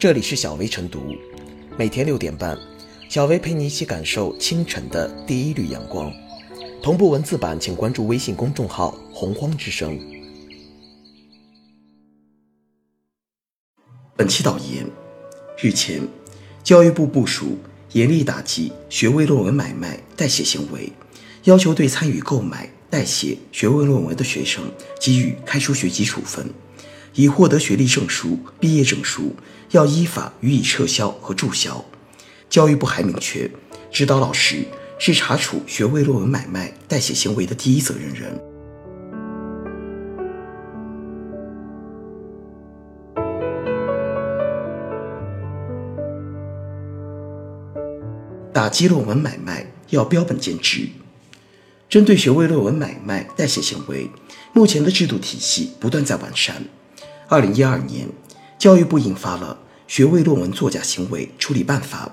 这里是小薇晨读，每天六点半，小薇陪你一起感受清晨的第一缕阳光。同步文字版，请关注微信公众号“洪荒之声”。本期导言：日前，教育部部署严厉打击学位论文买卖代写行为，要求对参与购买代写学位论文的学生给予开除学籍处分。已获得学历证书、毕业证书，要依法予以撤销和注销。教育部还明确，指导老师是查处学位论文买卖代写行为的第一责任人。打击论文买卖要标本兼治。针对学位论文买卖代写行为，目前的制度体系不断在完善。二零一二年，教育部印发了《学位论文作假行为处理办法》。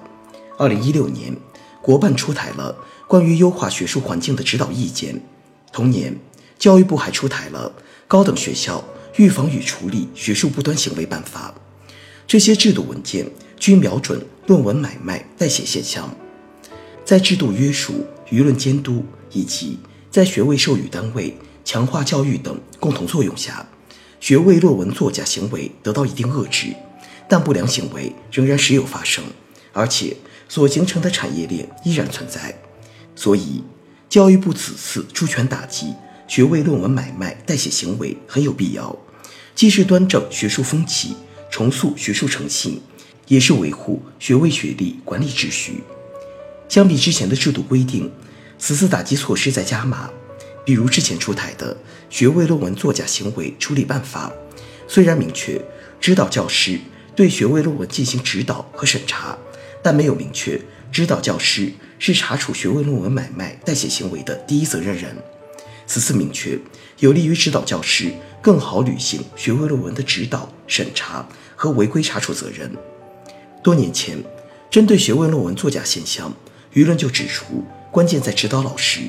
二零一六年，国办出台了关于优化学术环境的指导意见。同年，教育部还出台了《高等学校预防与处理学术不端行为办法》。这些制度文件均瞄准论文买卖代写现象，在制度约束、舆论监督以及在学位授予单位强化教育等共同作用下。学位论文作假行为得到一定遏制，但不良行为仍然时有发生，而且所形成的产业链依然存在。所以，教育部此次出拳打击学位论文买卖代写行为很有必要，既是端正学术风气、重塑学术诚信，也是维护学位学历管理秩序。相比之前的制度规定，此次打击措施在加码。比如之前出台的《学位论文作假行为处理办法》，虽然明确指导教师对学位论文进行指导和审查，但没有明确指导教师是查处学位论文买卖代写行为的第一责任人。此次明确，有利于指导教师更好履行学位论文的指导、审查和违规查处责任。多年前，针对学位论文作假现象，舆论就指出，关键在指导老师。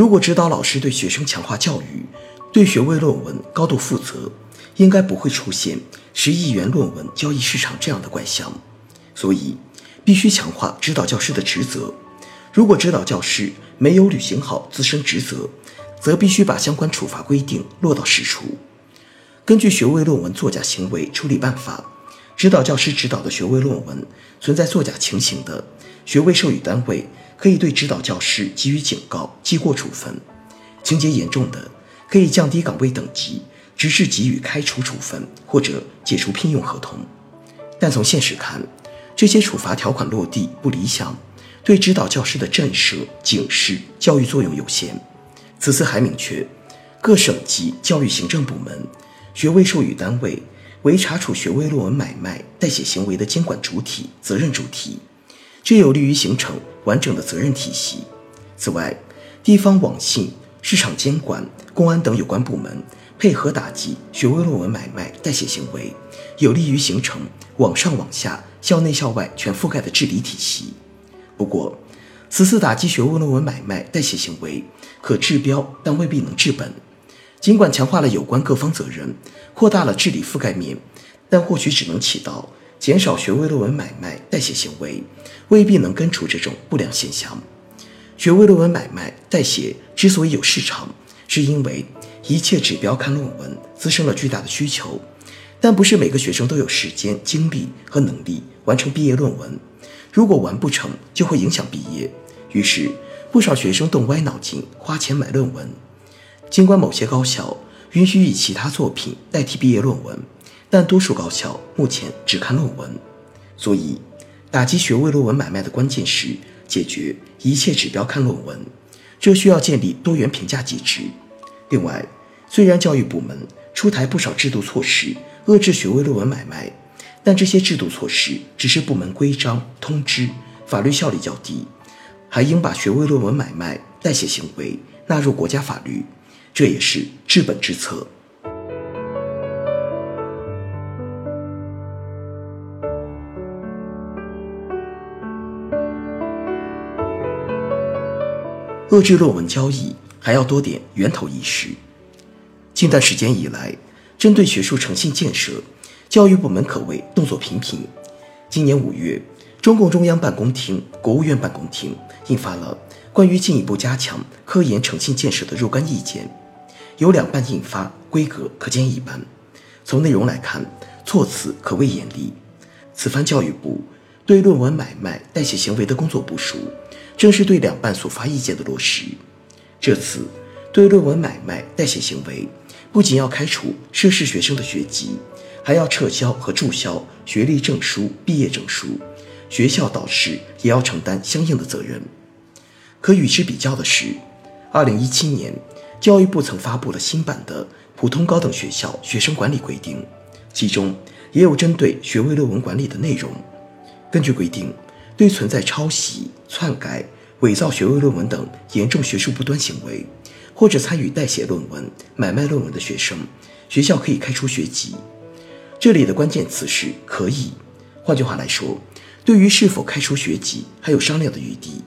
如果指导老师对学生强化教育，对学位论文高度负责，应该不会出现十亿元论文交易市场这样的怪象。所以，必须强化指导教师的职责。如果指导教师没有履行好自身职责，则必须把相关处罚规定落到实处。根据学位论文作假行为处理办法，指导教师指导的学位论文存在作假情形的，学位授予单位。可以对指导教师给予警告、记过处分，情节严重的，可以降低岗位等级，直至给予开除处分或者解除聘用合同。但从现实看，这些处罚条款落地不理想，对指导教师的震慑、警示、教育作用有限。此次还明确，各省级教育行政部门、学位授予单位为查处学位论文买卖代写行为的监管主体、责任主体。这有利于形成完整的责任体系。此外，地方网信、市场监管、公安等有关部门配合打击学位论文买卖代写行为，有利于形成网上网下、校内校外全覆盖的治理体系。不过，此次打击学位论文买卖代写行为可治标，但未必能治本。尽管强化了有关各方责任，扩大了治理覆盖面，但或许只能起到。减少学位论文买卖代写行为，未必能根除这种不良现象。学位论文买卖代写之所以有市场，是因为一切指标看论文滋生了巨大的需求，但不是每个学生都有时间、精力和能力完成毕业论文。如果完不成，就会影响毕业。于是，不少学生动歪脑筋，花钱买论文。尽管某些高校允许以其他作品代替毕业论文。但多数高校目前只看论文，所以打击学位论文买卖的关键是解决一切指标看论文，这需要建立多元评价机制。另外，虽然教育部门出台不少制度措施遏制学位论文买卖，但这些制度措施只是部门规章通知，法律效力较低，还应把学位论文买卖代写行为纳入国家法律，这也是治本之策。遏制论文交易还要多点源头意识。近段时间以来，针对学术诚信建设，教育部门可谓动作频频，今年五月，中共中央办公厅、国务院办公厅印发了关于进一步加强科研诚信建设的若干意见，由两办印发，规格可见一斑。从内容来看，措辞可谓严厉。此番教育部对论文买卖代写行为的工作部署，正是对两办所发意见的落实。这次对论文买卖代写行为，不仅要开除涉事学生的学籍。还要撤销和注销学历证书、毕业证书，学校导师也要承担相应的责任。可与之比较的是，二零一七年，教育部曾发布了新版的《普通高等学校学生管理规定》，其中也有针对学位论文管理的内容。根据规定，对存在抄袭、篡改、伪造学位论文等严重学术不端行为，或者参与代写论文、买卖论文的学生，学校可以开除学籍。这里的关键词是“可以”，换句话来说，对于是否开除学籍还有商量的余地。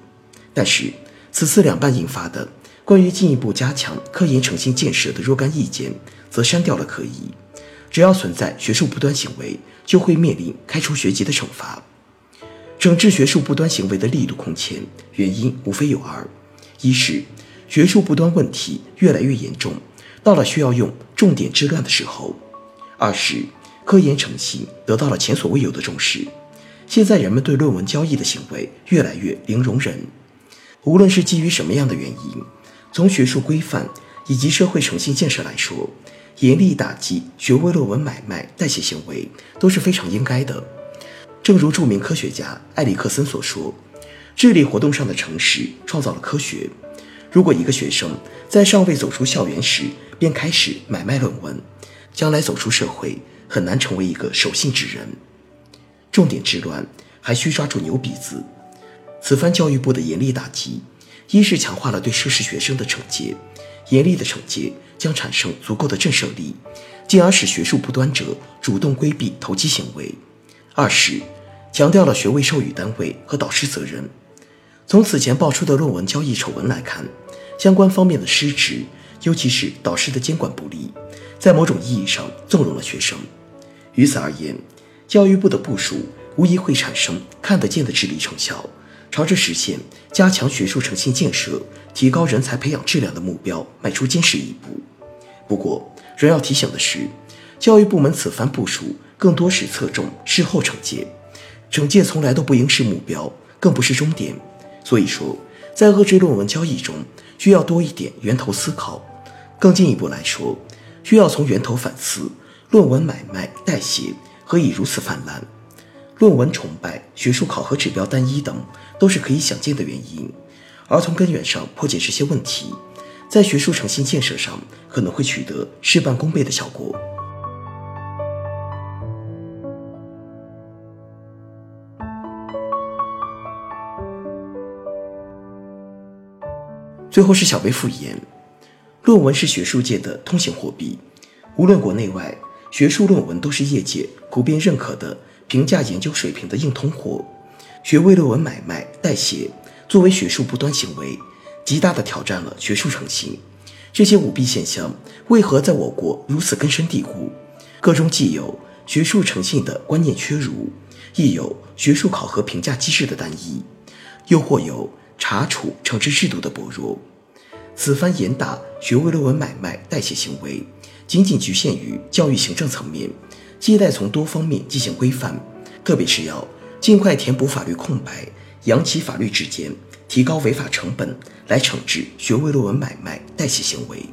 但是，此次两办印发的关于进一步加强科研诚信建设的若干意见，则删掉了“可以”，只要存在学术不端行为，就会面临开除学籍的惩罚。整治学术不端行为的力度空前，原因无非有二：一是学术不端问题越来越严重，到了需要用重点治乱的时候；二是。科研诚信得到了前所未有的重视。现在人们对论文交易的行为越来越零容忍。无论是基于什么样的原因，从学术规范以及社会诚信建设来说，严厉打击学位论文买卖代写行为都是非常应该的。正如著名科学家埃里克森所说：“智力活动上的诚实创造了科学。”如果一个学生在尚未走出校园时便开始买卖论文，将来走出社会，很难成为一个守信之人。重点治乱还需抓住牛鼻子。此番教育部的严厉打击，一是强化了对涉事学生的惩戒，严厉的惩戒将产生足够的震慑力，进而使学术不端者主动规避投机行为；二是强调了学位授予单位和导师责任。从此前爆出的论文交易丑闻来看，相关方面的失职，尤其是导师的监管不力，在某种意义上纵容了学生。于此而言，教育部的部署无疑会产生看得见的治理成效，朝着实现加强学术诚信建设、提高人才培养质量的目标迈出坚实一步。不过，仍要提醒的是，教育部门此番部署更多是侧重事后惩戒，惩戒从来都不应是目标，更不是终点。所以说，在遏制论文交易中，需要多一点源头思考。更进一步来说，需要从源头反思。论文买卖、代写何以如此泛滥？论文崇拜、学术考核指标单一等，都是可以想见的原因。而从根源上破解这些问题，在学术诚信建设上可能会取得事半功倍的效果。最后是小微复言：论文是学术界的通行货币，无论国内外。学术论文都是业界普遍认可的评价研究水平的硬通货，学位论文买卖代写作为学术不端行为，极大的挑战了学术诚信。这些舞弊现象为何在我国如此根深蒂固？各中既有学术诚信的观念缺如，亦有学术考核评价机制的单一，又或有查处惩治制度的薄弱。此番严打学位论文买卖代写行为。仅仅局限于教育行政层面，借待从多方面进行规范，特别是要尽快填补法律空白，扬起法律之间，提高违法成本，来惩治学位论文买卖代写行为。